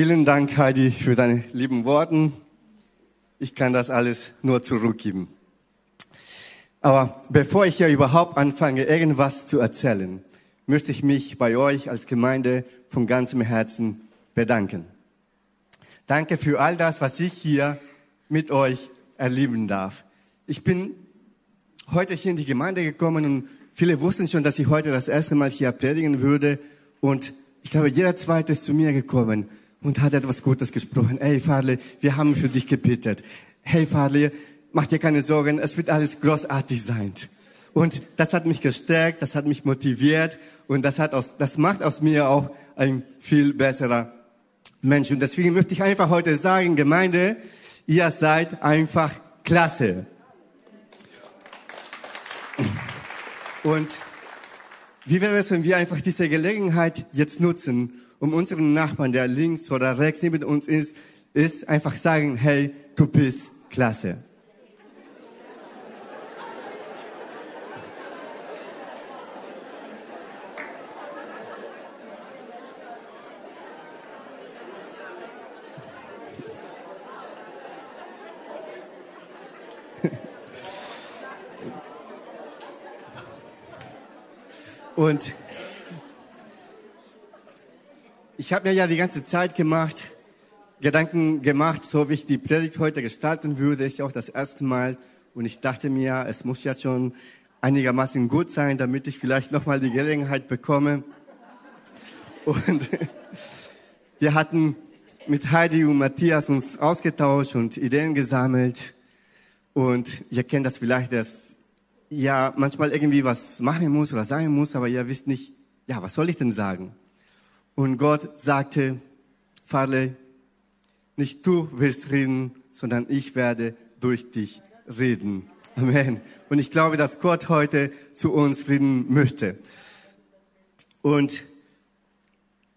Vielen Dank, Heidi, für deine lieben Worten. Ich kann das alles nur zurückgeben. Aber bevor ich hier überhaupt anfange, irgendwas zu erzählen, möchte ich mich bei euch als Gemeinde von ganzem Herzen bedanken. Danke für all das, was ich hier mit euch erleben darf. Ich bin heute hier in die Gemeinde gekommen und viele wussten schon, dass ich heute das erste Mal hier predigen würde. Und ich glaube, jeder zweite ist zu mir gekommen und hat etwas Gutes gesprochen. Hey, Farley, wir haben für dich gebetet. Hey, Farley, mach dir keine Sorgen, es wird alles großartig sein. Und das hat mich gestärkt, das hat mich motiviert und das hat aus, das macht aus mir auch ein viel besserer Mensch. Und deswegen möchte ich einfach heute sagen, Gemeinde, ihr seid einfach klasse. Und wie wäre es, wenn wir einfach diese Gelegenheit jetzt nutzen, um unseren Nachbarn, der links oder rechts neben uns ist, ist einfach sagen, hey, du bist klasse. Und ich habe mir ja die ganze Zeit gemacht, Gedanken gemacht, so wie ich die Predigt heute gestalten würde. Ist ja auch das erste Mal. Und ich dachte mir, es muss ja schon einigermaßen gut sein, damit ich vielleicht nochmal die Gelegenheit bekomme. Und wir hatten mit Heidi und Matthias uns ausgetauscht und Ideen gesammelt. Und ihr kennt das vielleicht, dass ja manchmal irgendwie was machen muss oder sagen muss, aber ihr wisst nicht, ja, was soll ich denn sagen? Und Gott sagte, Farley, nicht du willst reden, sondern ich werde durch dich reden. Amen. Und ich glaube, dass Gott heute zu uns reden möchte. Und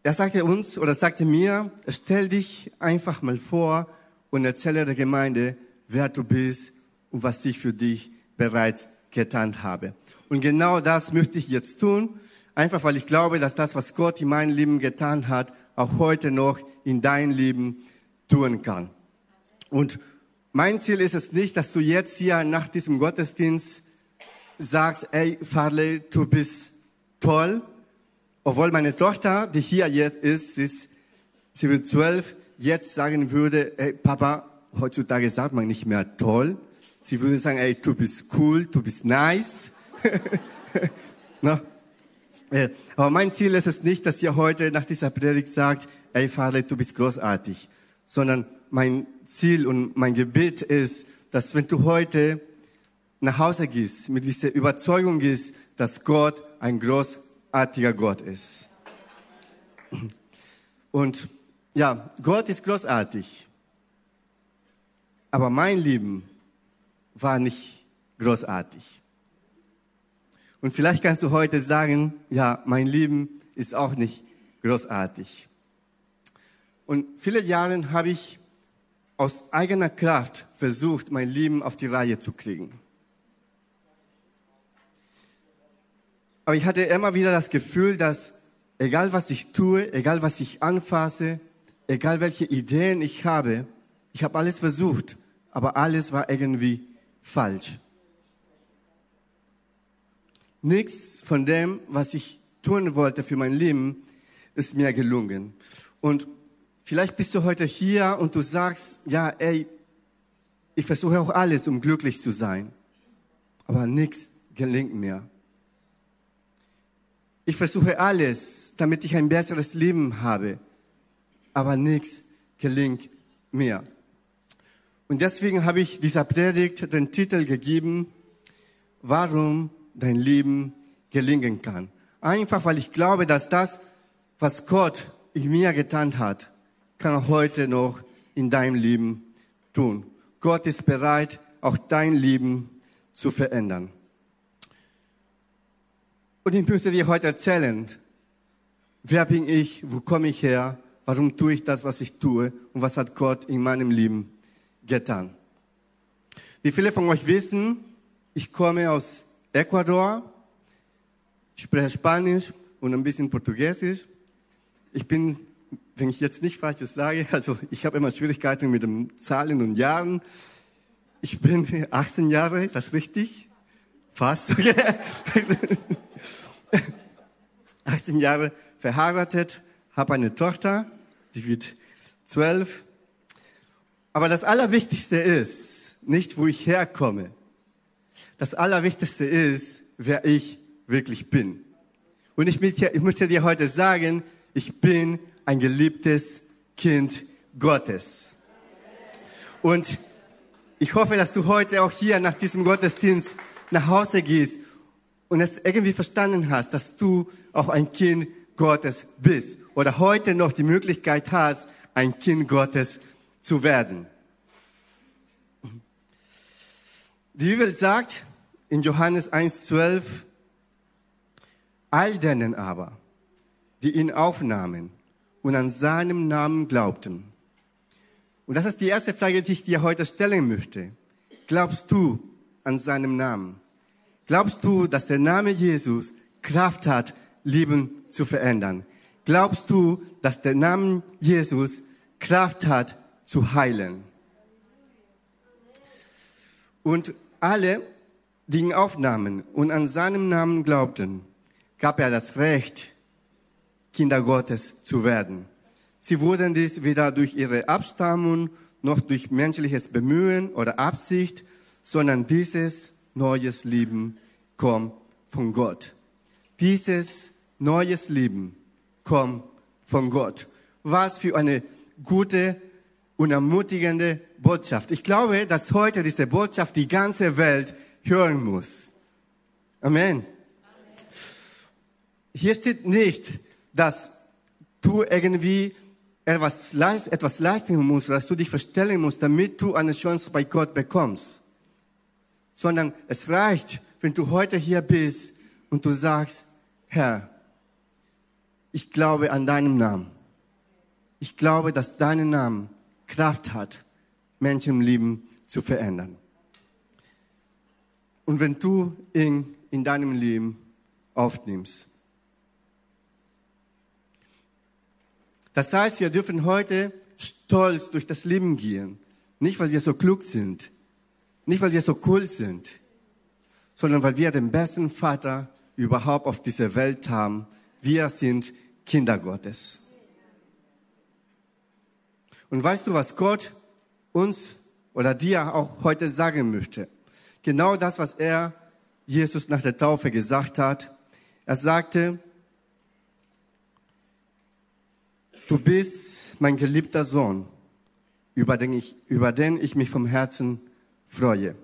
er sagte uns oder sagte mir, stell dich einfach mal vor und erzähle der Gemeinde, wer du bist und was ich für dich bereits getan habe. Und genau das möchte ich jetzt tun. Einfach weil ich glaube, dass das, was Gott in meinem Leben getan hat, auch heute noch in dein Leben tun kann. Und mein Ziel ist es nicht, dass du jetzt hier nach diesem Gottesdienst sagst, ey, Farley, du bist toll. Obwohl meine Tochter, die hier jetzt ist, ist, sie wird zwölf, jetzt sagen würde, ey, Papa, heutzutage sagt man nicht mehr toll. Sie würde sagen, ey, du bist cool, du bist nice. no? Äh, aber mein Ziel ist es nicht, dass ihr heute nach dieser Predigt sagt, ey Vater, du bist großartig, sondern mein Ziel und mein Gebet ist, dass wenn du heute nach Hause gehst, mit dieser Überzeugung gehst, dass Gott ein großartiger Gott ist. Und ja, Gott ist großartig. Aber mein Leben war nicht großartig. Und vielleicht kannst du heute sagen, ja, mein Leben ist auch nicht großartig. Und viele Jahre habe ich aus eigener Kraft versucht, mein Leben auf die Reihe zu kriegen. Aber ich hatte immer wieder das Gefühl, dass egal was ich tue, egal was ich anfasse, egal welche Ideen ich habe, ich habe alles versucht, aber alles war irgendwie falsch. Nichts von dem, was ich tun wollte für mein Leben, ist mir gelungen. Und vielleicht bist du heute hier und du sagst, ja, ey, ich versuche auch alles, um glücklich zu sein. Aber nichts gelingt mir. Ich versuche alles, damit ich ein besseres Leben habe. Aber nichts gelingt mir. Und deswegen habe ich dieser Predigt den Titel gegeben, warum dein Leben gelingen kann. Einfach weil ich glaube, dass das, was Gott in mir getan hat, kann er heute noch in deinem Leben tun. Gott ist bereit, auch dein Leben zu verändern. Und ich möchte dir heute erzählen, wer bin ich, wo komme ich her, warum tue ich das, was ich tue und was hat Gott in meinem Leben getan. Wie viele von euch wissen, ich komme aus Ecuador, ich spreche Spanisch und ein bisschen Portugiesisch. Ich bin wenn ich jetzt nicht Falsches sage, also ich habe immer Schwierigkeiten mit den Zahlen und Jahren. Ich bin 18 Jahre, ist das richtig? Fast. 18 Jahre verheiratet, habe eine Tochter, die wird 12. Aber das Allerwichtigste ist nicht, wo ich herkomme. Das Allerwichtigste ist, wer ich wirklich bin. Und ich möchte, ich möchte dir heute sagen, ich bin ein geliebtes Kind Gottes. Und ich hoffe, dass du heute auch hier nach diesem Gottesdienst nach Hause gehst und es irgendwie verstanden hast, dass du auch ein Kind Gottes bist oder heute noch die Möglichkeit hast, ein Kind Gottes zu werden. Die Bibel sagt in Johannes 1,12, all denen aber, die ihn aufnahmen und an seinem Namen glaubten. Und das ist die erste Frage, die ich dir heute stellen möchte. Glaubst du an seinem Namen? Glaubst du, dass der Name Jesus Kraft hat, Leben zu verändern? Glaubst du, dass der Name Jesus Kraft hat, zu heilen? Und alle, die ihn aufnahmen und an seinem Namen glaubten, gab er das Recht, Kinder Gottes zu werden. Sie wurden dies weder durch ihre Abstammung noch durch menschliches Bemühen oder Absicht, sondern dieses neues Leben kommt von Gott. Dieses neues Leben kommt von Gott. Was für eine gute und ermutigende Botschaft. Ich glaube, dass heute diese Botschaft die ganze Welt hören muss. Amen. Hier steht nicht, dass du irgendwie etwas, etwas leisten musst, dass du dich verstellen musst, damit du eine Chance bei Gott bekommst. Sondern es reicht, wenn du heute hier bist und du sagst, Herr, ich glaube an deinem Namen. Ich glaube, dass dein Name Kraft hat, Menschen im Leben zu verändern. Und wenn du ihn in deinem Leben aufnimmst. Das heißt, wir dürfen heute stolz durch das Leben gehen. Nicht, weil wir so klug sind. Nicht, weil wir so cool sind. Sondern weil wir den besten Vater überhaupt auf dieser Welt haben. Wir sind Kinder Gottes. Und weißt du, was Gott uns oder dir auch heute sagen möchte? Genau das, was er Jesus nach der Taufe gesagt hat. Er sagte, du bist mein geliebter Sohn, über den ich, über den ich mich vom Herzen freue.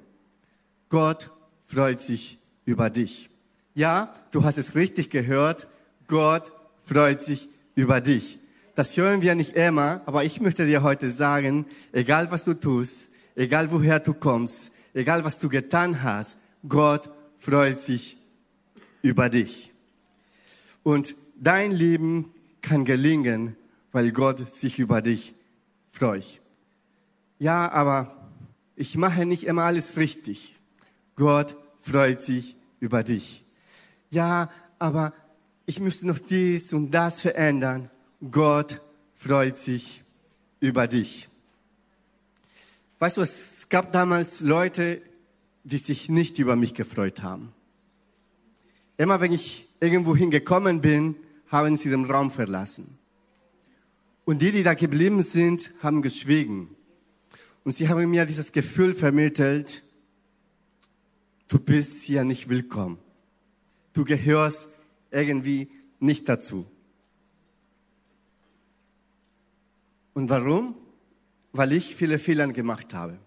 Gott freut sich über dich. Ja, du hast es richtig gehört. Gott freut sich über dich. Das hören wir nicht immer, aber ich möchte dir heute sagen, egal was du tust, egal woher du kommst, egal was du getan hast, Gott freut sich über dich. Und dein Leben kann gelingen, weil Gott sich über dich freut. Ja, aber ich mache nicht immer alles richtig. Gott freut sich über dich. Ja, aber ich müsste noch dies und das verändern. Gott freut sich über dich. Weißt du, es gab damals Leute, die sich nicht über mich gefreut haben. Immer wenn ich irgendwo hingekommen bin, haben sie den Raum verlassen. Und die, die da geblieben sind, haben geschwiegen. Und sie haben mir dieses Gefühl vermittelt, du bist hier nicht willkommen. Du gehörst irgendwie nicht dazu. Und warum? Weil ich viele Fehler gemacht habe.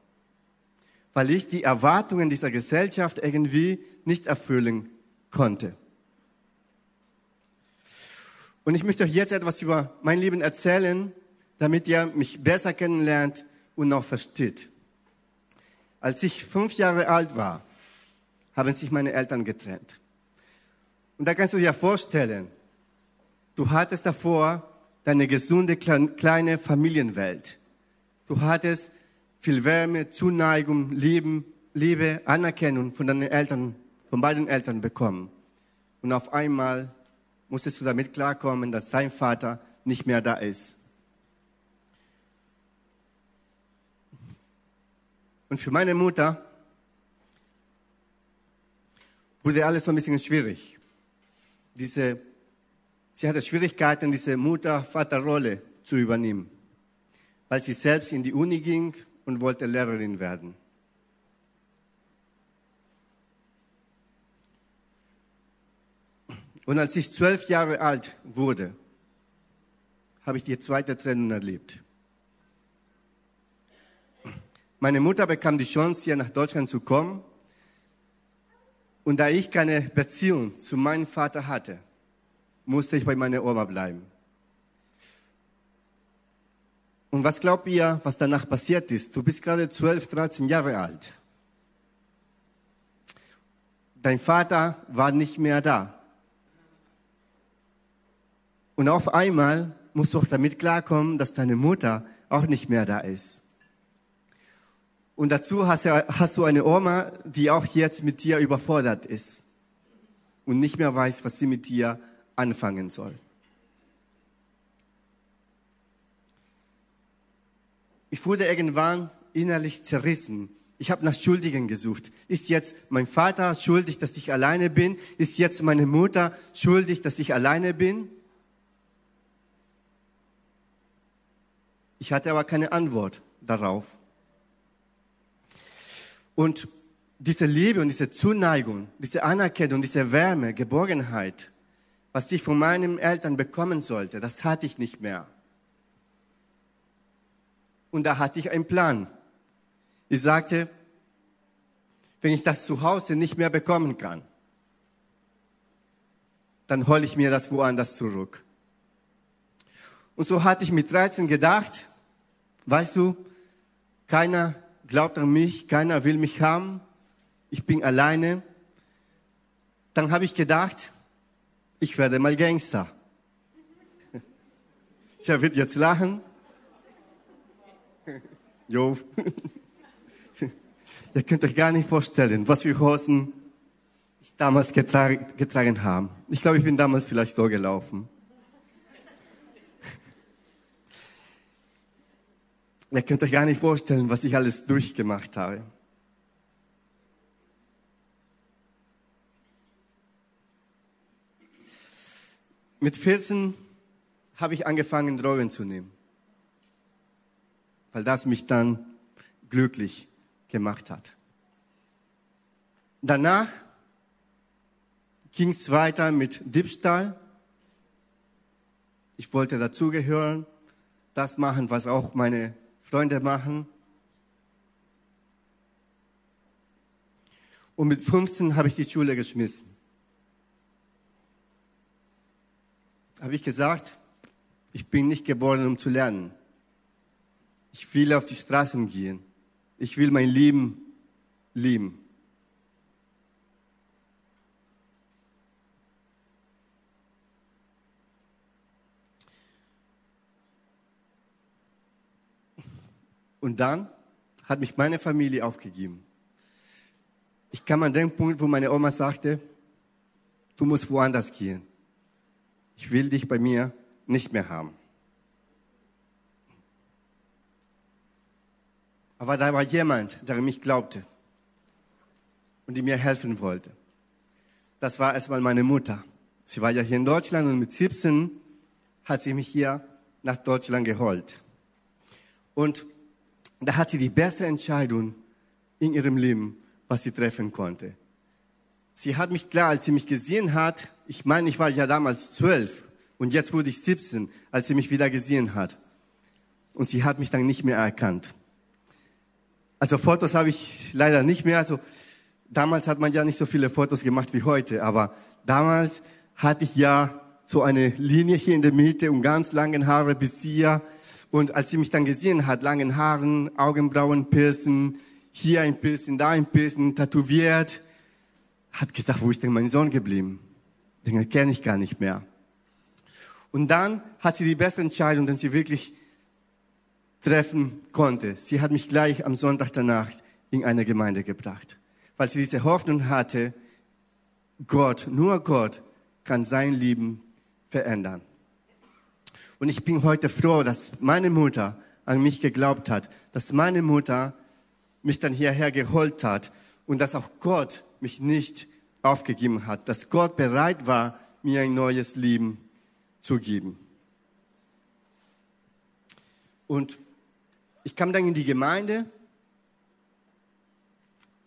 Weil ich die Erwartungen dieser Gesellschaft irgendwie nicht erfüllen konnte. Und ich möchte euch jetzt etwas über mein Leben erzählen, damit ihr mich besser kennenlernt und auch versteht. Als ich fünf Jahre alt war, haben sich meine Eltern getrennt. Und da kannst du dir vorstellen, du hattest davor deine gesunde kleine Familienwelt. Du hattest viel Wärme, Zuneigung, Lieben, Liebe, Anerkennung von deinen Eltern, von beiden Eltern bekommen. Und auf einmal musstest du damit klarkommen, dass dein Vater nicht mehr da ist. Und für meine Mutter wurde alles so ein bisschen schwierig. Diese, sie hatte Schwierigkeiten, diese Mutter-Vater-Rolle zu übernehmen, weil sie selbst in die Uni ging und wollte Lehrerin werden. Und als ich zwölf Jahre alt wurde, habe ich die zweite Trennung erlebt. Meine Mutter bekam die Chance, hier nach Deutschland zu kommen. Und da ich keine Beziehung zu meinem Vater hatte, musste ich bei meiner Oma bleiben. Und was glaubt ihr, was danach passiert ist? Du bist gerade 12, 13 Jahre alt. Dein Vater war nicht mehr da. Und auf einmal musst du auch damit klarkommen, dass deine Mutter auch nicht mehr da ist. Und dazu hast, du, eine Oma, die auch jetzt mit dir überfordert ist und nicht mehr weiß, was sie mit dir anfangen soll. Ich wurde irgendwann innerlich zerrissen. Ich habe nach Schuldigen gesucht. Ist jetzt mein Vater schuldig, dass ich alleine bin? Ist jetzt meine Mutter schuldig, dass ich alleine bin? Ich hatte aber keine Antwort darauf. Und diese Liebe und diese Zuneigung, diese Anerkennung, diese Wärme, Geborgenheit, was ich von meinen Eltern bekommen sollte, das hatte ich nicht mehr. Und da hatte ich einen Plan. Ich sagte, wenn ich das zu Hause nicht mehr bekommen kann, dann hole ich mir das woanders zurück. Und so hatte ich mit 13 gedacht, Weißt du, keiner glaubt an mich, keiner will mich haben, ich bin alleine. Dann habe ich gedacht, ich werde mal Gangster. Ich wird jetzt lachen. Jo. Ihr könnt euch gar nicht vorstellen, was für Hosen ich damals getragen habe. Ich glaube, ich bin damals vielleicht so gelaufen. Ihr könnt euch gar nicht vorstellen, was ich alles durchgemacht habe. Mit 14 habe ich angefangen, Drogen zu nehmen, weil das mich dann glücklich gemacht hat. Danach ging es weiter mit Diebstahl. Ich wollte dazugehören, das machen, was auch meine Freunde machen. Und mit 15 habe ich die Schule geschmissen. Habe ich gesagt, ich bin nicht geboren, um zu lernen. Ich will auf die Straßen gehen. Ich will mein Leben lieben. Und dann hat mich meine Familie aufgegeben. Ich kam an den Punkt, wo meine Oma sagte, du musst woanders gehen. Ich will dich bei mir nicht mehr haben. Aber da war jemand, der mich glaubte und die mir helfen wollte. Das war erstmal meine Mutter. Sie war ja hier in Deutschland und mit 17 hat sie mich hier nach Deutschland geholt. Und da hat sie die beste Entscheidung in ihrem Leben, was sie treffen konnte. Sie hat mich klar, als sie mich gesehen hat, ich meine, ich war ja damals zwölf und jetzt wurde ich 17, als sie mich wieder gesehen hat. Und sie hat mich dann nicht mehr erkannt. Also Fotos habe ich leider nicht mehr. Also damals hat man ja nicht so viele Fotos gemacht wie heute, aber damals hatte ich ja so eine Linie hier in der Mitte und ganz langen Haare bis hier und als sie mich dann gesehen hat, langen Haaren, Augenbrauen, Piercen, hier ein Piercen, da ein Piercen, tätowiert, hat gesagt, wo ist denn mein Sohn geblieben? Den kenne ich gar nicht mehr. Und dann hat sie die beste Entscheidung, die sie wirklich treffen konnte. Sie hat mich gleich am Sonntag danach in eine Gemeinde gebracht, weil sie diese Hoffnung hatte, Gott, nur Gott kann sein Leben verändern. Und ich bin heute froh, dass meine Mutter an mich geglaubt hat, dass meine Mutter mich dann hierher geholt hat und dass auch Gott mich nicht aufgegeben hat, dass Gott bereit war, mir ein neues Leben zu geben. Und ich kam dann in die Gemeinde,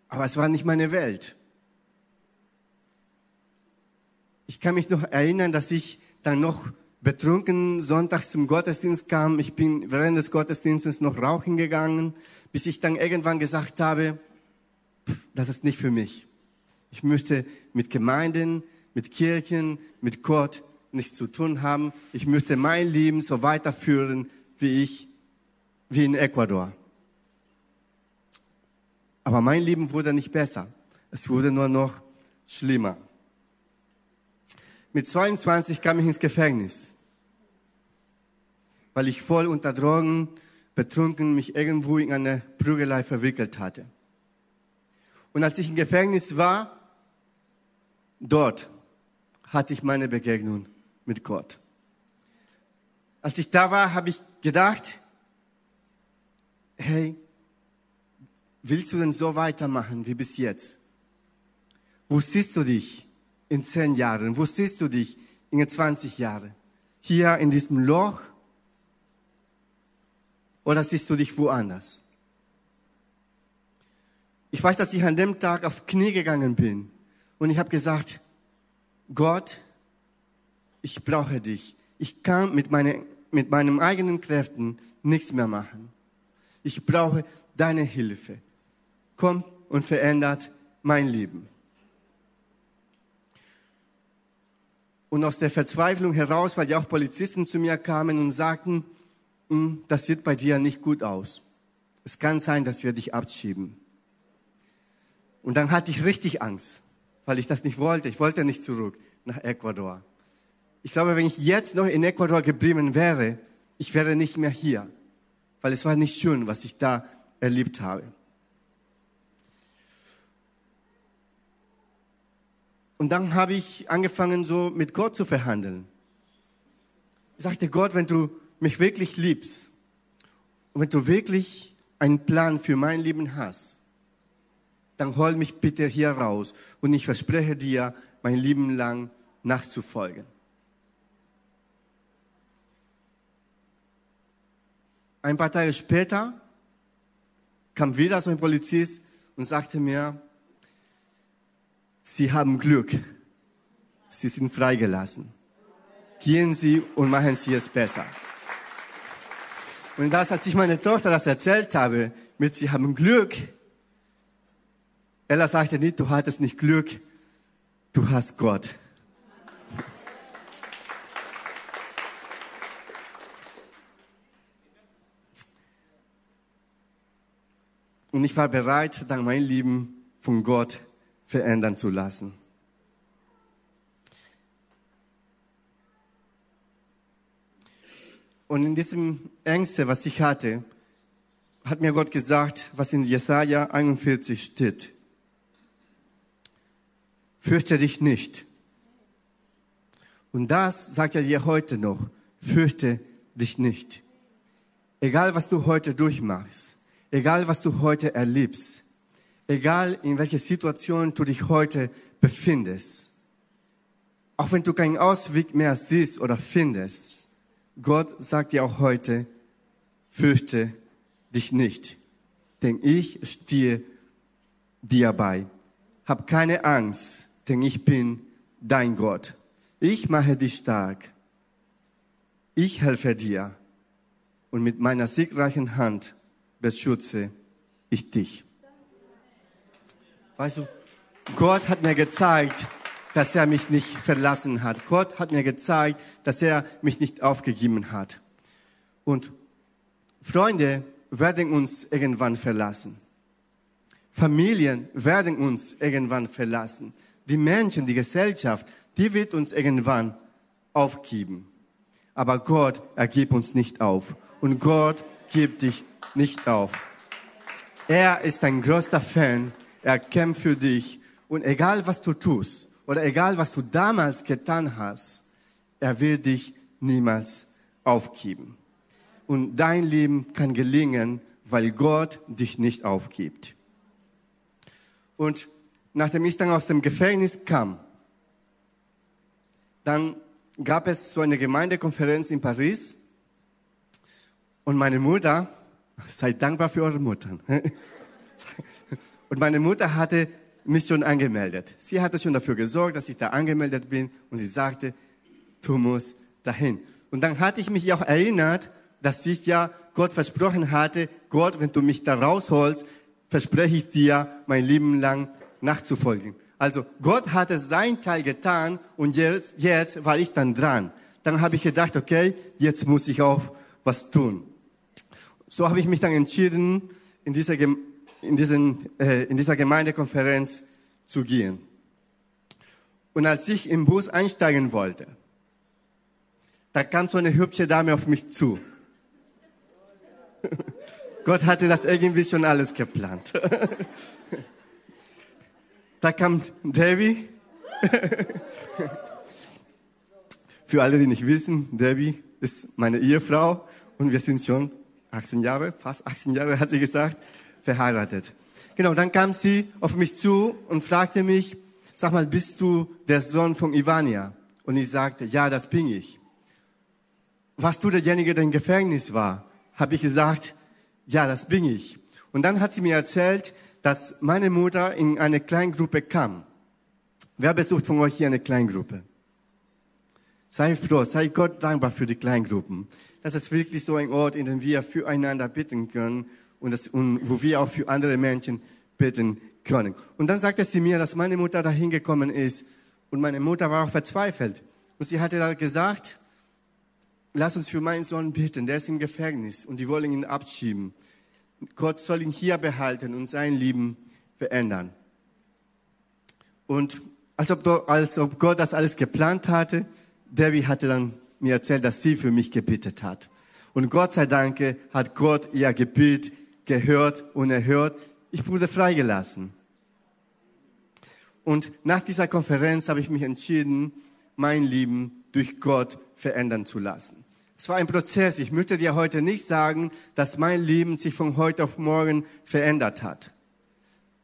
aber es war nicht meine Welt. Ich kann mich noch erinnern, dass ich dann noch betrunken sonntags zum Gottesdienst kam. Ich bin während des Gottesdienstes noch rauchen gegangen, bis ich dann irgendwann gesagt habe, pff, das ist nicht für mich. Ich möchte mit Gemeinden, mit Kirchen, mit Gott nichts zu tun haben. Ich möchte mein Leben so weiterführen, wie ich, wie in Ecuador. Aber mein Leben wurde nicht besser. Es wurde nur noch schlimmer. Mit 22 kam ich ins Gefängnis, weil ich voll unter Drogen, betrunken, mich irgendwo in eine Prügelei verwickelt hatte. Und als ich im Gefängnis war, dort hatte ich meine Begegnung mit Gott. Als ich da war, habe ich gedacht, hey, willst du denn so weitermachen wie bis jetzt? Wo siehst du dich? in zehn Jahren? Wo siehst du dich in 20 Jahren? Hier in diesem Loch? Oder siehst du dich woanders? Ich weiß, dass ich an dem Tag auf Knie gegangen bin und ich habe gesagt, Gott, ich brauche dich. Ich kann mit, meine, mit meinen eigenen Kräften nichts mehr machen. Ich brauche deine Hilfe. Komm und verändert mein Leben. Und aus der Verzweiflung heraus, weil ja auch Polizisten zu mir kamen und sagten, hm, das sieht bei dir nicht gut aus. Es kann sein, dass wir dich abschieben. Und dann hatte ich richtig Angst, weil ich das nicht wollte. Ich wollte nicht zurück nach Ecuador. Ich glaube, wenn ich jetzt noch in Ecuador geblieben wäre, ich wäre nicht mehr hier, weil es war nicht schön, was ich da erlebt habe. Und dann habe ich angefangen, so mit Gott zu verhandeln. Ich sagte, Gott, wenn du mich wirklich liebst und wenn du wirklich einen Plan für mein Leben hast, dann hol mich bitte hier raus und ich verspreche dir, mein Leben lang nachzufolgen. Ein paar Tage später kam wieder so ein Polizist und sagte mir, Sie haben Glück. Sie sind freigelassen. Gehen Sie und machen Sie es besser. Und das, als ich meine Tochter das erzählt habe, mit Sie haben Glück, Ella sagte nicht, du hattest nicht Glück, du hast Gott. Und ich war bereit, dann mein Leben von Gott verändern zu lassen. Und in diesem Ängste, was ich hatte, hat mir Gott gesagt, was in Jesaja 41 steht. Fürchte dich nicht. Und das sagt er dir heute noch. Fürchte dich nicht. Egal was du heute durchmachst, egal was du heute erlebst, egal in welcher Situation du dich heute befindest, auch wenn du keinen Ausweg mehr siehst oder findest, Gott sagt dir auch heute, fürchte dich nicht, denn ich stehe dir bei. Hab keine Angst, denn ich bin dein Gott. Ich mache dich stark. Ich helfe dir und mit meiner siegreichen Hand beschütze ich dich. Weißt du, Gott hat mir gezeigt, dass er mich nicht verlassen hat. Gott hat mir gezeigt, dass er mich nicht aufgegeben hat. Und Freunde werden uns irgendwann verlassen. Familien werden uns irgendwann verlassen. Die Menschen, die Gesellschaft, die wird uns irgendwann aufgeben. Aber Gott, er gibt uns nicht auf. Und Gott gibt dich nicht auf. Er ist ein größter Fan er kämpft für dich. Und egal was du tust oder egal was du damals getan hast, er will dich niemals aufgeben. Und dein Leben kann gelingen, weil Gott dich nicht aufgibt. Und nachdem ich dann aus dem Gefängnis kam, dann gab es so eine Gemeindekonferenz in Paris und meine Mutter, seid dankbar für eure Mutter. Und meine Mutter hatte mich schon angemeldet. Sie hatte schon dafür gesorgt, dass ich da angemeldet bin und sie sagte, du musst dahin. Und dann hatte ich mich auch erinnert, dass ich ja Gott versprochen hatte, Gott, wenn du mich da rausholst, verspreche ich dir, mein Leben lang nachzufolgen. Also Gott hatte sein Teil getan und jetzt, jetzt war ich dann dran. Dann habe ich gedacht, okay, jetzt muss ich auch was tun. So habe ich mich dann entschieden, in dieser, in diesen, äh, in dieser Gemeindekonferenz zu gehen. Und als ich im Bus einsteigen wollte, da kam so eine hübsche Dame auf mich zu. Gott hatte das irgendwie schon alles geplant. Da kam Debbie. Für alle, die nicht wissen, Debbie ist meine Ehefrau und wir sind schon 18 Jahre, fast 18 Jahre, hat sie gesagt, verheiratet. Genau, dann kam sie auf mich zu und fragte mich, sag mal, bist du der Sohn von Ivania? Und ich sagte, ja, das bin ich. Warst du derjenige, der im Gefängnis war? Habe ich gesagt, ja, das bin ich. Und dann hat sie mir erzählt, dass meine Mutter in eine Kleingruppe kam. Wer besucht von euch hier eine Kleingruppe? Sei froh, sei Gott dankbar für die Kleingruppen. Das ist wirklich so ein Ort, in dem wir füreinander bitten können und, das, und wo wir auch für andere Menschen bitten können. Und dann sagte sie mir, dass meine Mutter dahin gekommen ist und meine Mutter war auch verzweifelt. Und sie hatte da gesagt, lass uns für meinen Sohn bitten, der ist im Gefängnis und die wollen ihn abschieben. Gott soll ihn hier behalten und sein Leben verändern. Und als ob, als ob Gott das alles geplant hatte, Debbie hatte dann mir erzählt, dass sie für mich gebetet hat. Und Gott sei Dank hat Gott ihr Gebet gehört und erhört. Ich wurde freigelassen. Und nach dieser Konferenz habe ich mich entschieden, mein Leben durch Gott verändern zu lassen. Es war ein Prozess. Ich möchte dir heute nicht sagen, dass mein Leben sich von heute auf morgen verändert hat.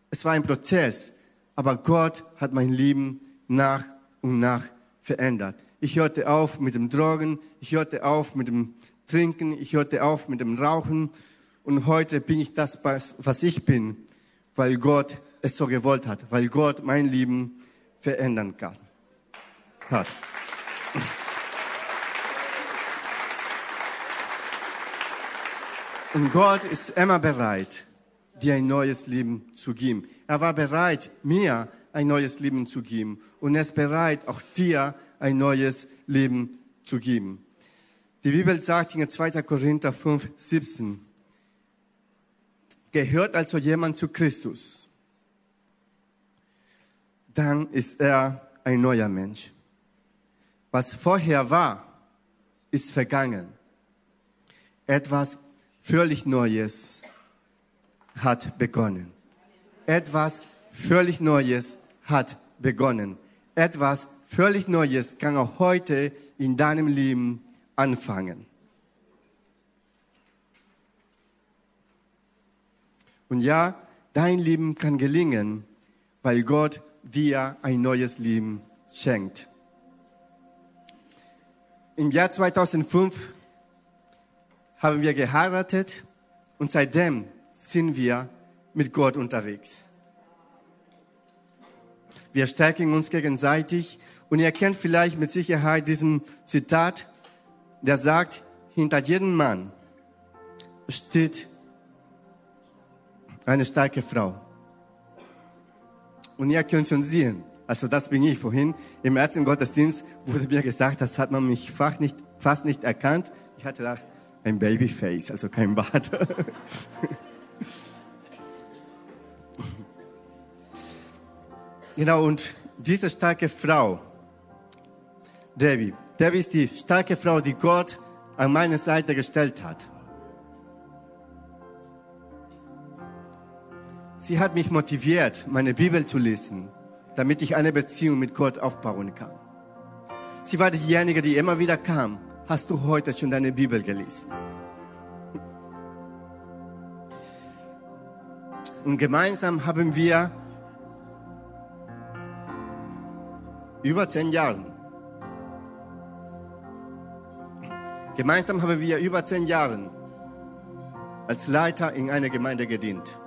Es war ein Prozess, aber Gott hat mein Leben nach und nach verändert. Ich hörte auf mit dem Drogen, ich hörte auf mit dem Trinken, ich hörte auf mit dem Rauchen und heute bin ich das, was ich bin, weil Gott es so gewollt hat, weil Gott mein Leben verändern kann. Hat. Und Gott ist immer bereit, dir ein neues Leben zu geben. Er war bereit, mir ein neues Leben zu geben. Und er ist bereit, auch dir ein neues Leben zu geben. Die Bibel sagt in 2. Korinther 5, 17, gehört also jemand zu Christus, dann ist er ein neuer Mensch. Was vorher war, ist vergangen. Etwas völlig Neues hat begonnen. Etwas völlig Neues hat begonnen. Etwas völlig Neues kann auch heute in deinem Leben anfangen. Und ja, dein Leben kann gelingen, weil Gott dir ein neues Leben schenkt. Im Jahr 2005 haben wir geheiratet und seitdem sind wir mit Gott unterwegs. Wir stärken uns gegenseitig und ihr kennt vielleicht mit Sicherheit diesen Zitat, der sagt, hinter jedem Mann steht eine starke Frau. Und ihr könnt schon sehen, also das bin ich vorhin. Im ersten Gottesdienst wurde mir gesagt, das hat man mich fast nicht, fast nicht erkannt. Ich hatte da ein Babyface, also kein Bart. genau, und diese starke Frau, Debbie, Debbie ist die starke Frau, die Gott an meine Seite gestellt hat. Sie hat mich motiviert, meine Bibel zu lesen, damit ich eine Beziehung mit Gott aufbauen kann. Sie war diejenige, die immer wieder kam hast du heute schon deine Bibel gelesen? Und gemeinsam haben wir über zehn Jahre, gemeinsam haben wir über zehn Jahre als Leiter in einer Gemeinde gedient.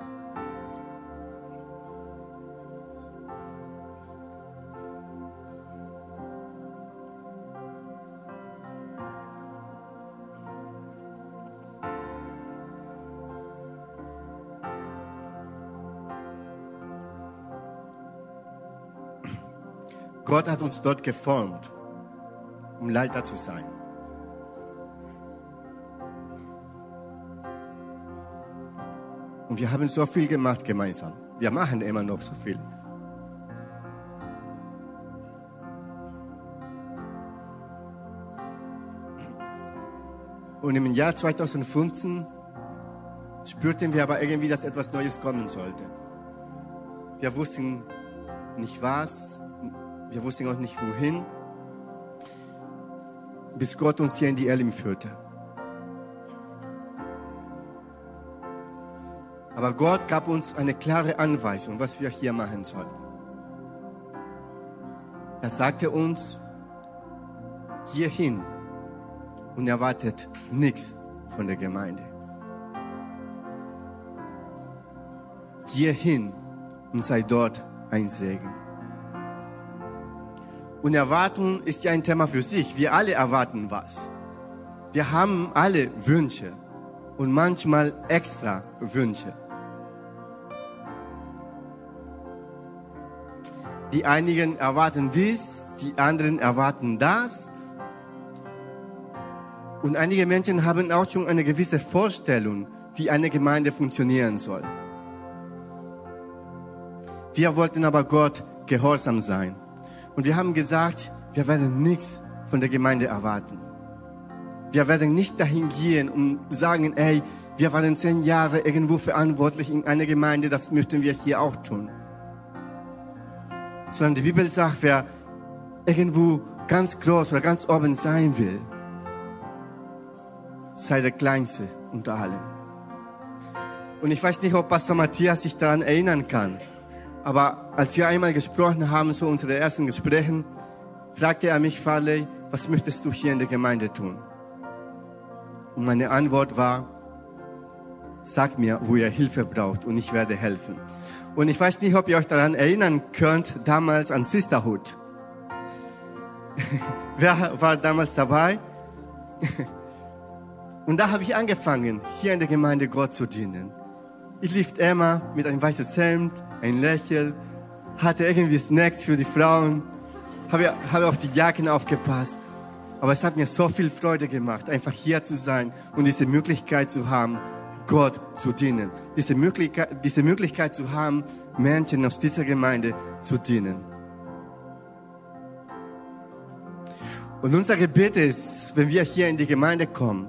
Gott hat uns dort geformt, um Leiter zu sein. Und wir haben so viel gemacht gemeinsam. Wir machen immer noch so viel. Und im Jahr 2015 spürten wir aber irgendwie, dass etwas Neues kommen sollte. Wir wussten nicht was, wir wussten auch nicht wohin, bis Gott uns hier in die Elim führte. Aber Gott gab uns eine klare Anweisung, was wir hier machen sollten. Er sagte uns, hierhin und erwartet nichts von der Gemeinde. Hierhin und sei dort ein Segen. Und Erwartung ist ja ein Thema für sich. Wir alle erwarten was. Wir haben alle Wünsche und manchmal extra Wünsche. Die einigen erwarten dies, die anderen erwarten das. Und einige Menschen haben auch schon eine gewisse Vorstellung, wie eine Gemeinde funktionieren soll. Wir wollten aber Gott gehorsam sein. Und wir haben gesagt, wir werden nichts von der Gemeinde erwarten. Wir werden nicht dahin gehen und sagen, ey, wir waren zehn Jahre irgendwo verantwortlich in einer Gemeinde, das möchten wir hier auch tun. Sondern die Bibel sagt, wer irgendwo ganz groß oder ganz oben sein will, sei der Kleinste unter allen. Und ich weiß nicht, ob Pastor Matthias sich daran erinnern kann. Aber als wir einmal gesprochen haben, so unsere ersten Gesprächen, fragte er mich, Farley, was möchtest du hier in der Gemeinde tun? Und meine Antwort war, sag mir, wo ihr Hilfe braucht und ich werde helfen. Und ich weiß nicht, ob ihr euch daran erinnern könnt, damals an Sisterhood. Wer war damals dabei? und da habe ich angefangen, hier in der Gemeinde Gott zu dienen. Ich lief immer mit einem weißes Hemd, ein Lächeln, hatte irgendwie Snacks für die Frauen, habe, habe auf die Jacken aufgepasst. Aber es hat mir so viel Freude gemacht, einfach hier zu sein und diese Möglichkeit zu haben, Gott zu dienen. Diese Möglichkeit, diese Möglichkeit zu haben, Menschen aus dieser Gemeinde zu dienen. Und unser Gebet ist, wenn wir hier in die Gemeinde kommen,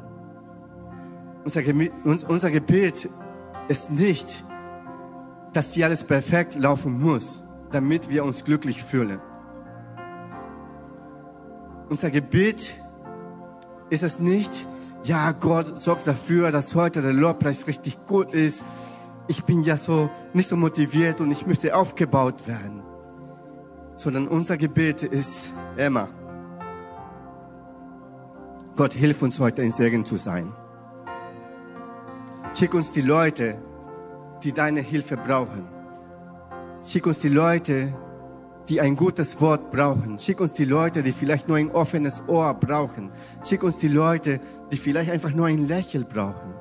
unser, unser Gebet ist nicht, dass hier alles perfekt laufen muss, damit wir uns glücklich fühlen. Unser Gebet ist es nicht, ja, Gott sorgt dafür, dass heute der Lobpreis richtig gut ist. Ich bin ja so nicht so motiviert und ich möchte aufgebaut werden. Sondern unser Gebet ist immer, Gott, hilf uns heute ein Segen zu sein. Schick uns die Leute, die deine Hilfe brauchen. Schick uns die Leute, die ein gutes Wort brauchen. Schick uns die Leute, die vielleicht nur ein offenes Ohr brauchen. Schick uns die Leute, die vielleicht einfach nur ein Lächeln brauchen.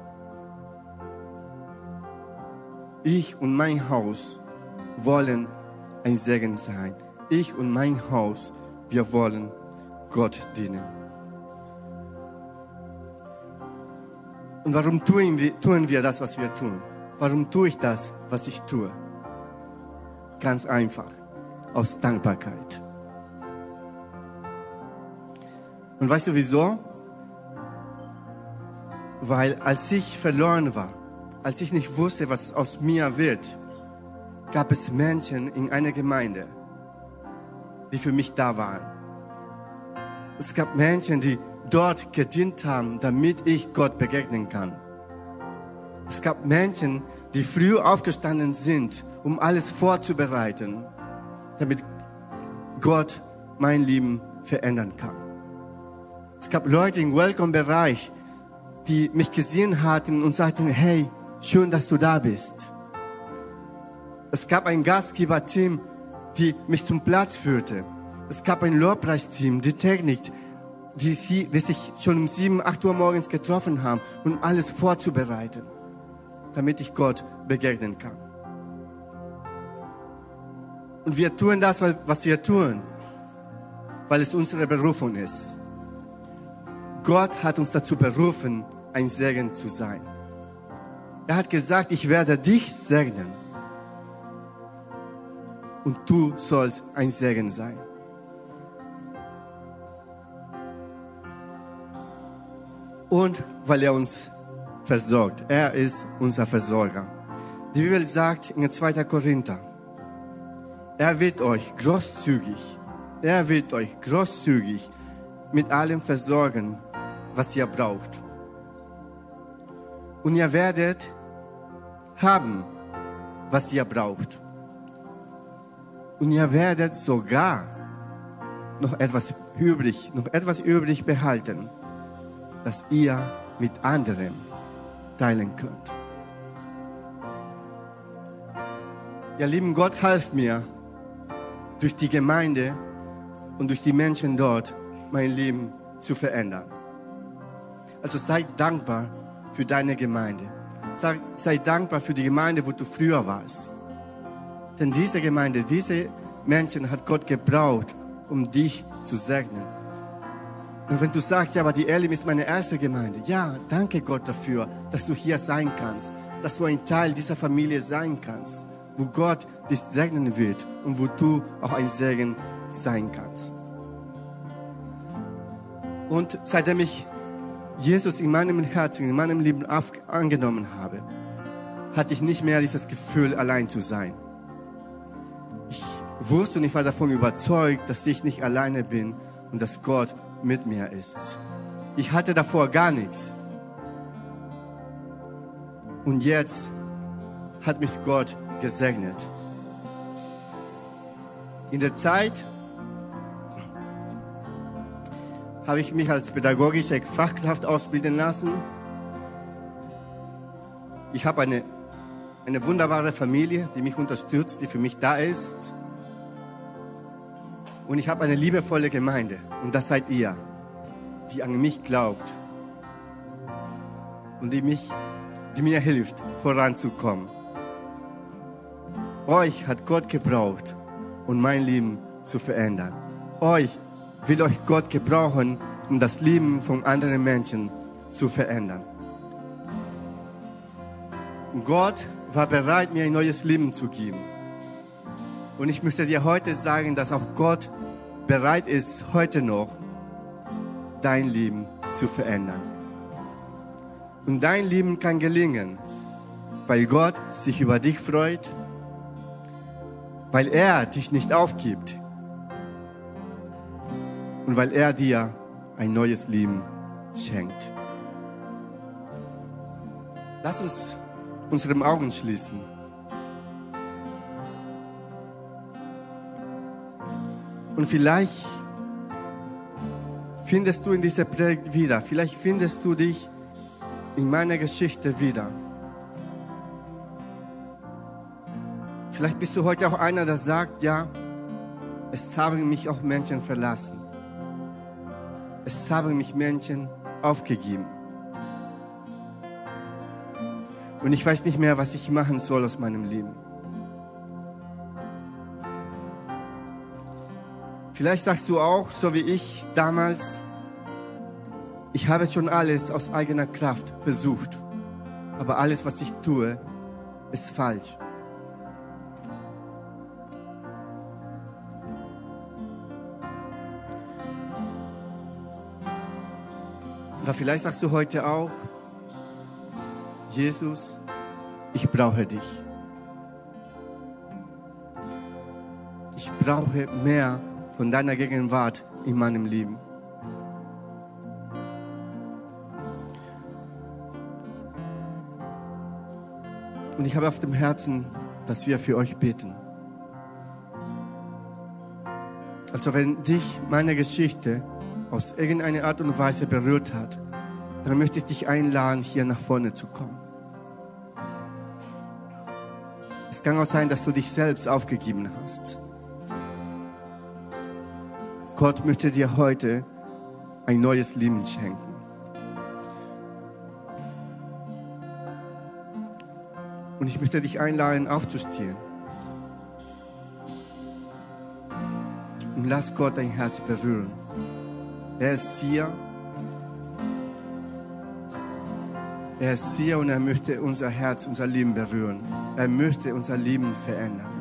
Ich und mein Haus wollen ein Segen sein. Ich und mein Haus, wir wollen Gott dienen. Und warum tun wir, tun wir das, was wir tun? Warum tue ich das, was ich tue? Ganz einfach, aus Dankbarkeit. Und weißt du wieso? Weil als ich verloren war, als ich nicht wusste, was aus mir wird, gab es Menschen in einer Gemeinde, die für mich da waren. Es gab Menschen, die dort gedient haben, damit ich Gott begegnen kann. Es gab Menschen, die früh aufgestanden sind, um alles vorzubereiten, damit Gott mein Leben verändern kann. Es gab Leute im Welcome-Bereich, die mich gesehen hatten und sagten, hey, schön, dass du da bist. Es gab ein Gastgeber-Team, die mich zum Platz führte. Es gab ein Lobpreisteam, die Technik, die, sie, die sich schon um sieben, acht Uhr morgens getroffen haben, um alles vorzubereiten, damit ich Gott begegnen kann. Und wir tun das, was wir tun, weil es unsere Berufung ist. Gott hat uns dazu berufen, ein Segen zu sein. Er hat gesagt, ich werde dich segnen. Und du sollst ein Segen sein. Und weil er uns versorgt. Er ist unser Versorger. Die Bibel sagt in 2. Korinther, er wird euch großzügig, er wird euch großzügig mit allem versorgen, was ihr braucht. Und ihr werdet haben, was ihr braucht. Und ihr werdet sogar noch etwas übrig, noch etwas übrig behalten, das ihr mit anderen teilen könnt. Ja, lieben Gott, half mir, durch die Gemeinde und durch die Menschen dort mein Leben zu verändern. Also sei dankbar für deine Gemeinde. Sei, sei dankbar für die Gemeinde, wo du früher warst. Denn diese Gemeinde, diese Menschen hat Gott gebraucht, um dich zu segnen. Und wenn du sagst, ja, aber die Elim ist meine erste Gemeinde, ja, danke Gott dafür, dass du hier sein kannst, dass du ein Teil dieser Familie sein kannst, wo Gott dich segnen wird und wo du auch ein Segen sein kannst. Und seitdem ich Jesus in meinem Herzen, in meinem Leben angenommen habe, hatte ich nicht mehr dieses Gefühl, allein zu sein. Ich wusste und ich war davon überzeugt, dass ich nicht alleine bin und dass Gott mit mir ist. Ich hatte davor gar nichts. Und jetzt hat mich Gott gesegnet. In der Zeit, habe ich mich als pädagogische Fachkraft ausbilden lassen. Ich habe eine, eine wunderbare Familie, die mich unterstützt, die für mich da ist. Und ich habe eine liebevolle Gemeinde. Und das seid ihr, die an mich glaubt. Und die, mich, die mir hilft, voranzukommen. Euch hat Gott gebraucht, um mein Leben zu verändern. Euch will euch Gott gebrauchen, um das Leben von anderen Menschen zu verändern. Gott war bereit, mir ein neues Leben zu geben. Und ich möchte dir heute sagen, dass auch Gott bereit ist, heute noch dein Leben zu verändern. Und dein Leben kann gelingen, weil Gott sich über dich freut, weil er dich nicht aufgibt, und weil er dir ein neues Leben schenkt. Lass uns unsere Augen schließen. Und vielleicht findest du in dieser Predigt wieder, vielleicht findest du dich in meiner Geschichte wieder. Vielleicht bist du heute auch einer, der sagt, ja, es haben mich auch Menschen verlassen es haben mich Menschen aufgegeben. Und ich weiß nicht mehr, was ich machen soll aus meinem Leben. Vielleicht sagst du auch, so wie ich damals, ich habe schon alles aus eigener Kraft versucht, aber alles, was ich tue, ist falsch. Oder vielleicht sagst du heute auch, Jesus, ich brauche dich. Ich brauche mehr von deiner Gegenwart in meinem Leben. Und ich habe auf dem Herzen, dass wir für euch beten. Also wenn dich meine Geschichte aus irgendeiner Art und Weise berührt hat, dann möchte ich dich einladen, hier nach vorne zu kommen. Es kann auch sein, dass du dich selbst aufgegeben hast. Gott möchte dir heute ein neues Leben schenken. Und ich möchte dich einladen, aufzustehen. Und lass Gott dein Herz berühren. Er ist hier. Er ist hier und er möchte unser Herz, unser Leben berühren. Er möchte unser Leben verändern.